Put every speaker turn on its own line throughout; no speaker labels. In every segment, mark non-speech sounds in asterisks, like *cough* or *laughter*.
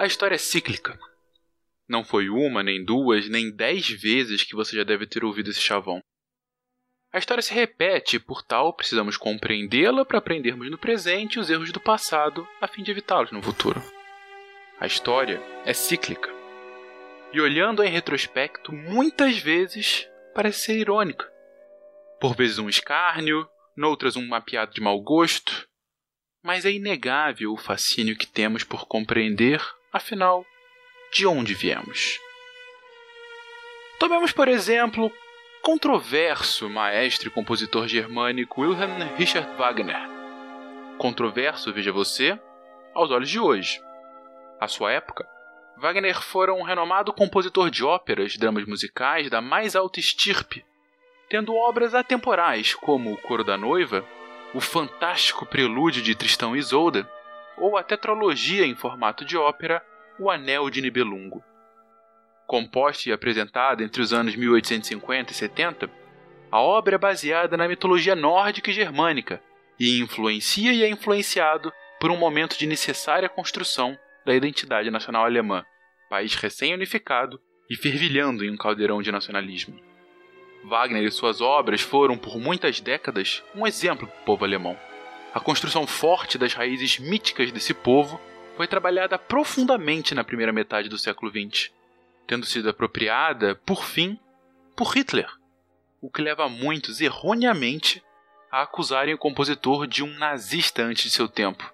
A história é cíclica. Não foi uma, nem duas, nem dez vezes que você já deve ter ouvido esse chavão. A história se repete, e por tal precisamos compreendê-la para aprendermos no presente os erros do passado a fim de evitá-los no futuro. A história é cíclica. E olhando em retrospecto, muitas vezes parece ser irônica. Por vezes um escárnio, noutras um mapeado de mau gosto, mas é inegável o fascínio que temos por compreender, afinal, de onde viemos. Tomemos, por exemplo, controverso maestro e compositor germânico Wilhelm Richard Wagner. Controverso, veja você, aos olhos de hoje. À sua época, Wagner fora um renomado compositor de óperas, dramas musicais da mais alta estirpe, tendo obras atemporais como O Coro da Noiva, o fantástico prelúdio de Tristão e Isolda, ou a tetralogia em formato de ópera O Anel de Nibelungo composta e apresentada entre os anos 1850 e 70, a obra é baseada na mitologia nórdica e germânica e influencia e é influenciado por um momento de necessária construção da identidade nacional alemã, país recém-unificado e fervilhando em um caldeirão de nacionalismo. Wagner e suas obras foram, por muitas décadas, um exemplo para o povo alemão. A construção forte das raízes míticas desse povo foi trabalhada profundamente na primeira metade do século XX tendo sido apropriada, por fim, por Hitler, o que leva muitos erroneamente a acusarem o compositor de um nazista antes de seu tempo.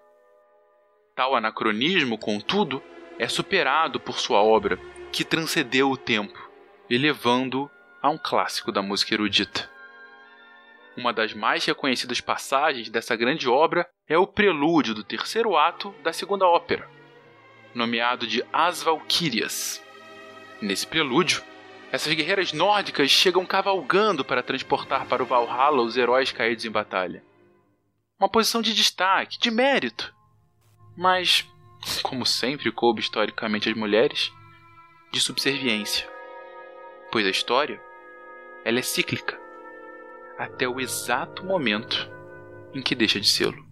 Tal anacronismo, contudo, é superado por sua obra, que transcendeu o tempo, elevando-o a um clássico da música erudita. Uma das mais reconhecidas passagens dessa grande obra é o prelúdio do terceiro ato da segunda ópera, nomeado de As Valquírias. Nesse prelúdio, essas guerreiras nórdicas chegam cavalgando para transportar para o Valhalla os heróis caídos em batalha. Uma posição de destaque, de mérito. Mas, como sempre coube historicamente às mulheres, de subserviência. Pois a história, ela é cíclica, até o exato momento em que deixa de sê-lo.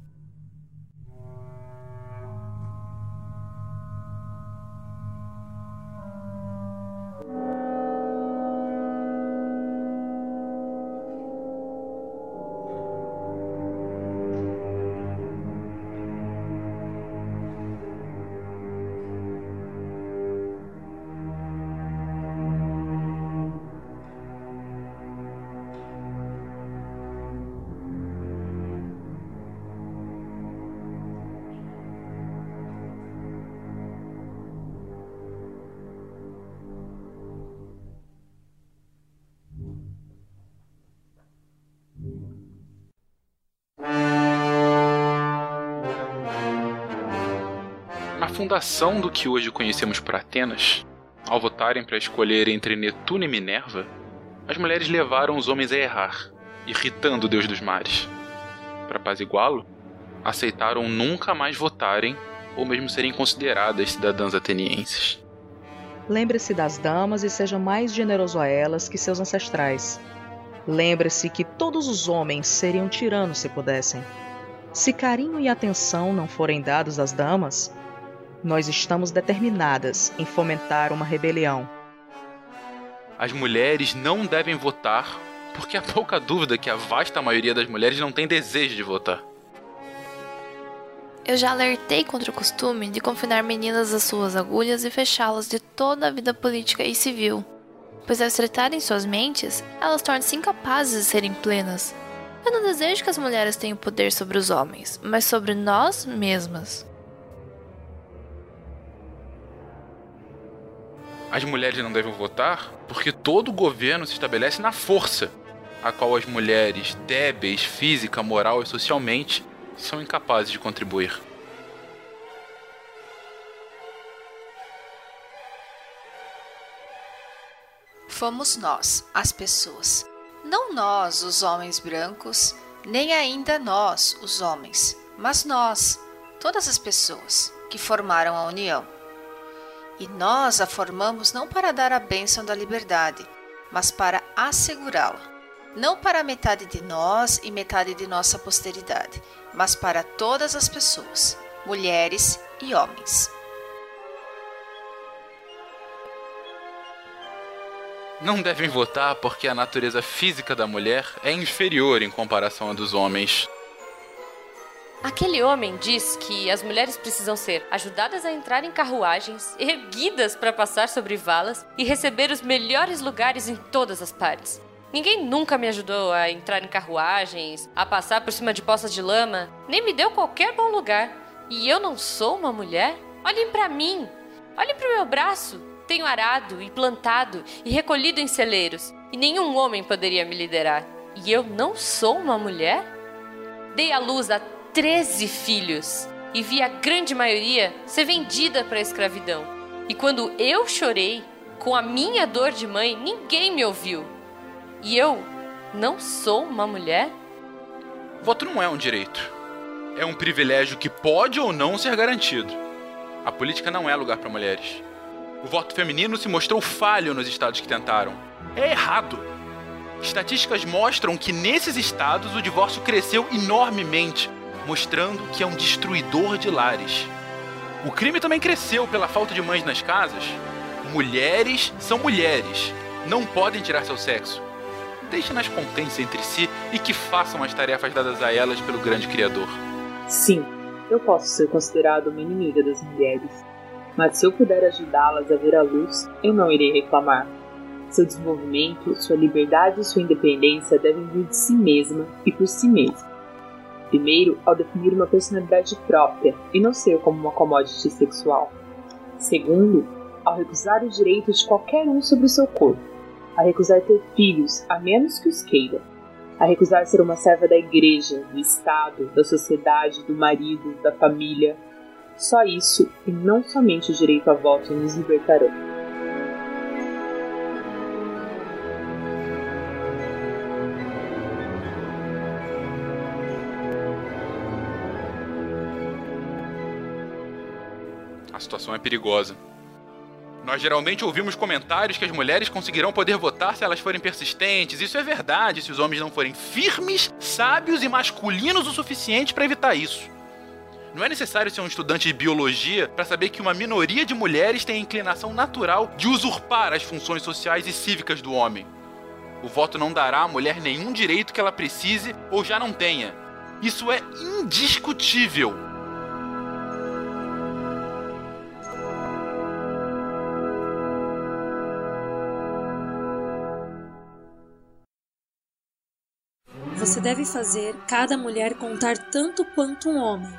Fundação do que hoje conhecemos por Atenas, ao votarem para escolher entre Netuno e Minerva, as mulheres levaram os homens a errar, irritando o deus dos mares. Para apaziguá-lo, aceitaram nunca mais votarem ou mesmo serem consideradas cidadãs atenienses.
Lembre-se das damas e seja mais generoso a elas que seus ancestrais. Lembre-se que todos os homens seriam tiranos se pudessem. Se carinho e atenção não forem dados às damas, nós estamos determinadas em fomentar uma rebelião.
As mulheres não devem votar porque há pouca dúvida que a vasta maioria das mulheres não tem desejo de votar.
Eu já alertei contra o costume de confinar meninas às suas agulhas e fechá-las de toda a vida política e civil, pois ao estreitarem suas mentes, elas tornam-se incapazes de serem plenas. Eu não desejo que as mulheres tenham poder sobre os homens, mas sobre nós mesmas.
As mulheres não devem votar porque todo governo se estabelece na força, a qual as mulheres, débeis física, moral e socialmente, são incapazes de contribuir.
Fomos nós, as pessoas. Não nós, os homens brancos, nem ainda nós, os homens, mas nós, todas as pessoas que formaram a União e nós a formamos não para dar a bênção da liberdade, mas para assegurá-la. Não para metade de nós e metade de nossa posteridade, mas para todas as pessoas, mulheres e homens.
Não devem votar porque a natureza física da mulher é inferior em comparação à dos homens.
Aquele homem diz que as mulheres precisam ser ajudadas a entrar em carruagens, erguidas para passar sobre valas e receber os melhores lugares em todas as partes. Ninguém nunca me ajudou a entrar em carruagens, a passar por cima de poças de lama, nem me deu qualquer bom lugar. E eu não sou uma mulher? Olhem para mim! Olhem para o meu braço! Tenho arado e plantado e recolhido em celeiros, e nenhum homem poderia me liderar. E eu não sou uma mulher? Dei à luz a 13 filhos e vi a grande maioria ser vendida para a escravidão. E quando eu chorei, com a minha dor de mãe, ninguém me ouviu. E eu não sou uma mulher?
Voto não é um direito. É um privilégio que pode ou não ser garantido. A política não é lugar para mulheres. O voto feminino se mostrou falho nos estados que tentaram. É errado. Estatísticas mostram que nesses estados o divórcio cresceu enormemente mostrando que é um destruidor de lares. O crime também cresceu pela falta de mães nas casas. Mulheres são mulheres, não podem tirar seu sexo. Deixe-nas contentes entre si e que façam as tarefas dadas a elas pelo grande Criador.
Sim, eu posso ser considerado uma inimiga das mulheres, mas se eu puder ajudá-las a ver a luz, eu não irei reclamar. Seu desenvolvimento, sua liberdade e sua independência devem vir de si mesma e por si mesma. Primeiro, ao definir uma personalidade própria e não ser como uma commodity sexual. Segundo, ao recusar o direito de qualquer um sobre o seu corpo. A recusar ter filhos, a menos que os queira. A recusar ser uma serva da igreja, do Estado, da sociedade, do marido, da família. Só isso, e não somente o direito a voto, nos libertarão.
Situação é perigosa. Nós geralmente ouvimos comentários que as mulheres conseguirão poder votar se elas forem persistentes. Isso é verdade se os homens não forem firmes, sábios e masculinos o suficiente para evitar isso. Não é necessário ser um estudante de biologia para saber que uma minoria de mulheres tem a inclinação natural de usurpar as funções sociais e cívicas do homem. O voto não dará à mulher nenhum direito que ela precise ou já não tenha. Isso é indiscutível.
Você deve fazer cada mulher contar tanto quanto um homem.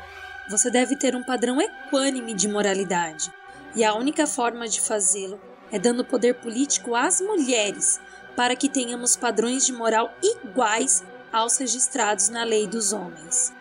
Você deve ter um padrão equânime de moralidade. E a única forma de fazê-lo é dando poder político às mulheres, para que tenhamos padrões de moral iguais aos registrados na lei dos homens.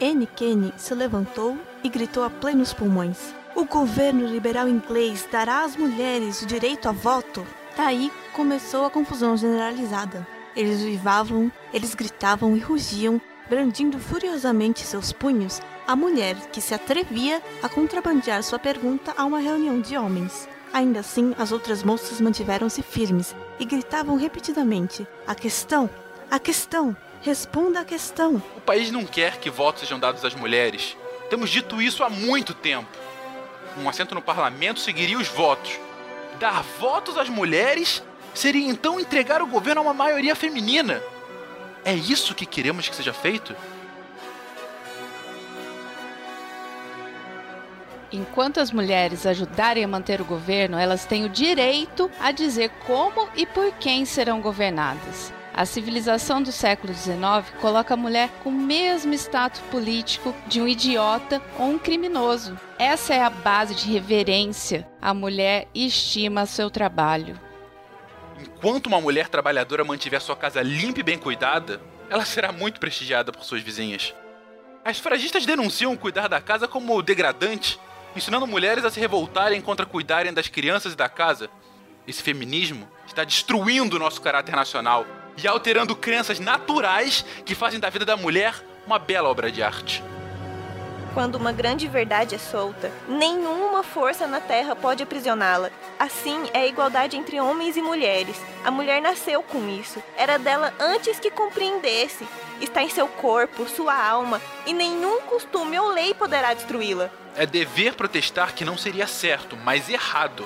Anne Kenney se levantou e gritou a plenos pulmões: O governo liberal inglês dará às mulheres o direito a voto? Daí começou a confusão generalizada. Eles uivavam, eles gritavam e rugiam, brandindo furiosamente seus punhos a mulher que se atrevia a contrabandear sua pergunta a uma reunião de homens. Ainda assim, as outras moças mantiveram-se firmes e gritavam repetidamente: A questão! A questão! Responda a questão!
O país não quer que votos sejam dados às mulheres. Temos dito isso há muito tempo. Um assento no parlamento seguiria os votos. Dar votos às mulheres seria então entregar o governo a uma maioria feminina. É isso que queremos que seja feito?
Enquanto as mulheres ajudarem a manter o governo, elas têm o direito a dizer como e por quem serão governadas. A civilização do século XIX coloca a mulher com o mesmo status político de um idiota ou um criminoso. Essa é a base de reverência. A mulher estima seu trabalho.
Enquanto uma mulher trabalhadora mantiver sua casa limpa e bem cuidada, ela será muito prestigiada por suas vizinhas. As fragistas denunciam cuidar da casa como degradante, ensinando mulheres a se revoltarem contra cuidarem das crianças e da casa. Esse feminismo está destruindo o nosso caráter nacional e alterando crenças naturais que fazem da vida da mulher uma bela obra de arte.
Quando uma grande verdade é solta, nenhuma força na terra pode aprisioná-la. Assim é a igualdade entre homens e mulheres. A mulher nasceu com isso. Era dela antes que compreendesse. Está em seu corpo, sua alma, e nenhum costume ou lei poderá destruí-la.
é dever protestar que não seria certo, mas errado.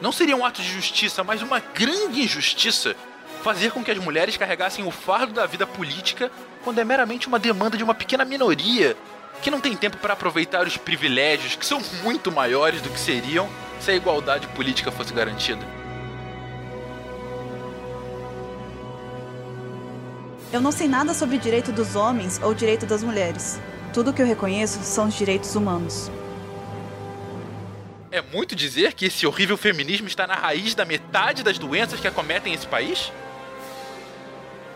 Não seria um ato de justiça, mas uma grande injustiça fazer com que as mulheres carregassem o fardo da vida política quando é meramente uma demanda de uma pequena minoria que não tem tempo para aproveitar os privilégios que são muito maiores do que seriam se a igualdade política fosse garantida.
Eu não sei nada sobre direito dos homens ou direito das mulheres. Tudo que eu reconheço são os direitos humanos.
É muito dizer que esse horrível feminismo está na raiz da metade das doenças que acometem esse país?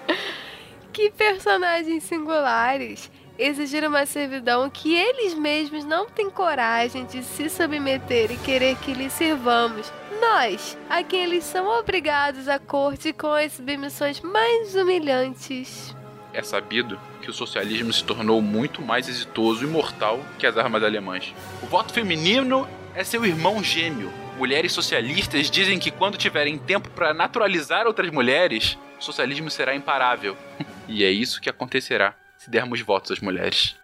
*laughs*
Que personagens singulares! Exigir uma servidão que eles mesmos não têm coragem de se submeter e querer que lhes sirvamos. Nós, a quem eles são obrigados à corte com as submissões mais humilhantes.
É sabido que o socialismo se tornou muito mais exitoso e mortal que as armas alemãs. O voto feminino é seu irmão gêmeo. Mulheres socialistas dizem que quando tiverem tempo para naturalizar outras mulheres, o socialismo será imparável. *laughs* e é isso que acontecerá se dermos votos às mulheres.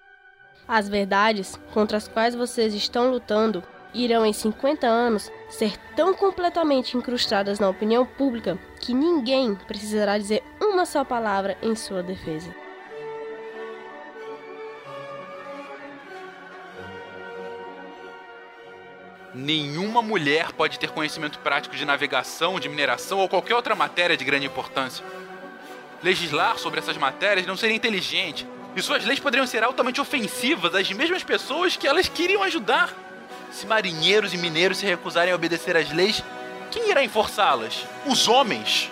As verdades contra as quais vocês estão lutando irão em 50 anos ser tão completamente incrustadas na opinião pública que ninguém precisará dizer uma só palavra em sua defesa.
Nenhuma mulher pode ter conhecimento prático de navegação, de mineração ou qualquer outra matéria de grande importância. Legislar sobre essas matérias não seria inteligente, e suas leis poderiam ser altamente ofensivas às mesmas pessoas que elas queriam ajudar. Se marinheiros e mineiros se recusarem a obedecer às leis, quem irá enforçá-las? Os homens!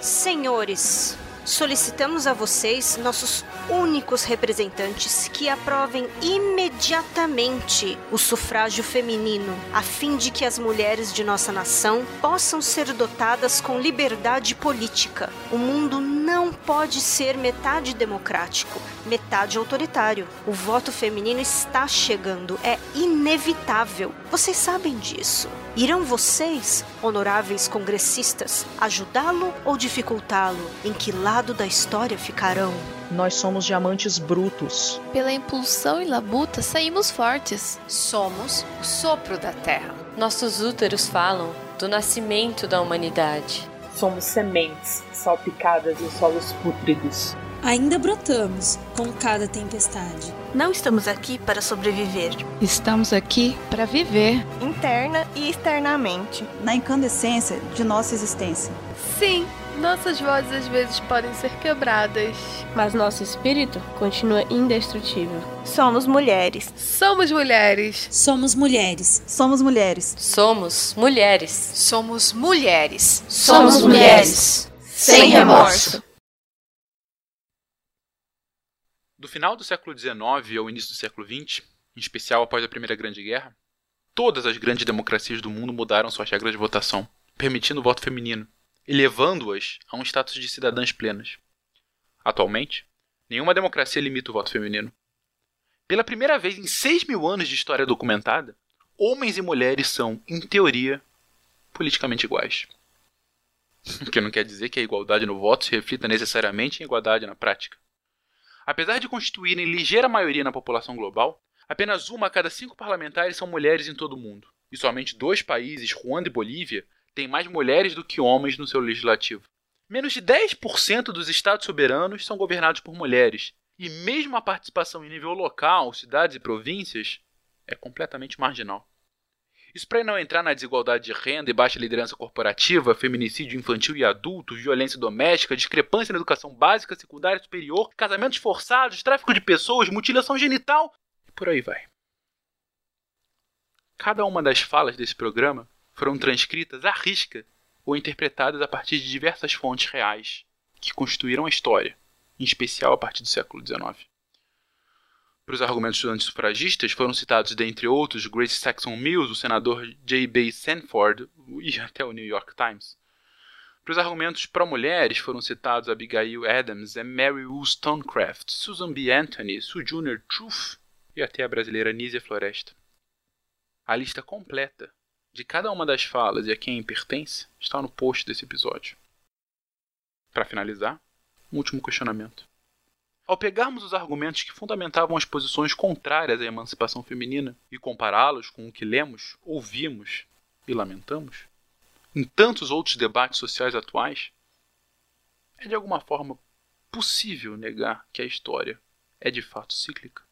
Senhores, solicitamos a vocês, nossos únicos representantes, que aprovem imediatamente o sufrágio feminino, a fim de que as mulheres de nossa nação possam ser dotadas com liberdade política. O mundo não pode ser metade democrático, metade autoritário. O voto feminino está chegando, é inevitável. Vocês sabem disso. Irão vocês, honoráveis congressistas, ajudá-lo ou dificultá-lo? Em que lado da história ficarão?
Nós somos diamantes brutos.
Pela impulsão e labuta, saímos fortes.
Somos o sopro da terra.
Nossos úteros falam do nascimento da humanidade.
Somos sementes salpicadas em solos pútridos.
Ainda brotamos com cada tempestade.
Não estamos aqui para sobreviver.
Estamos aqui para viver.
Interna e externamente.
Na incandescência de nossa existência.
Sim, nossas vozes às vezes podem ser quebradas.
Mas nosso espírito continua indestrutível.
Somos mulheres.
Somos mulheres.
Somos mulheres.
Somos mulheres.
Somos mulheres.
Somos mulheres.
Somos mulheres. Sem remorso.
Do final do século XIX ao início do século XX, em especial após a Primeira Grande Guerra, todas as grandes democracias do mundo mudaram suas regras de votação, permitindo o voto feminino, elevando-as a um status de cidadãs plenas. Atualmente, nenhuma democracia limita o voto feminino. Pela primeira vez em 6 mil anos de história documentada, homens e mulheres são, em teoria, politicamente iguais. *laughs* O que não quer dizer que a igualdade no voto se reflita necessariamente em igualdade na prática. Apesar de constituírem ligeira maioria na população global, apenas uma a cada cinco parlamentares são mulheres em todo o mundo, e somente dois países, Ruanda e Bolívia, têm mais mulheres do que homens no seu legislativo. Menos de 10% dos estados soberanos são governados por mulheres, e mesmo a participação em nível local, cidades e províncias, é completamente marginal. Isso para não entrar na desigualdade de renda e baixa liderança corporativa, feminicídio infantil e adulto, violência doméstica, discrepância na educação básica, secundária e superior, casamentos forçados, tráfico de pessoas, mutilação genital e por aí vai. Cada uma das falas desse programa foram transcritas à risca ou interpretadas a partir de diversas fontes reais que constituíram a história, em especial a partir do século XIX. Para os argumentos estudantes sufragistas foram citados, dentre outros, Grace Saxon Mills, o senador J.B. Sanford e até o New York Times. Para os argumentos pró-mulheres foram citados Abigail Adams e Mary Wollstonecraft, Susan B. Anthony, Sue Junior Truth e até a brasileira Nízia Floresta. A lista completa de cada uma das falas e a quem pertence está no post desse episódio. Para finalizar, um último questionamento. Ao pegarmos os argumentos que fundamentavam as posições contrárias à emancipação feminina e compará-los com o que lemos, ouvimos e lamentamos, em tantos outros debates sociais atuais, é de alguma forma possível negar que a história é de fato cíclica?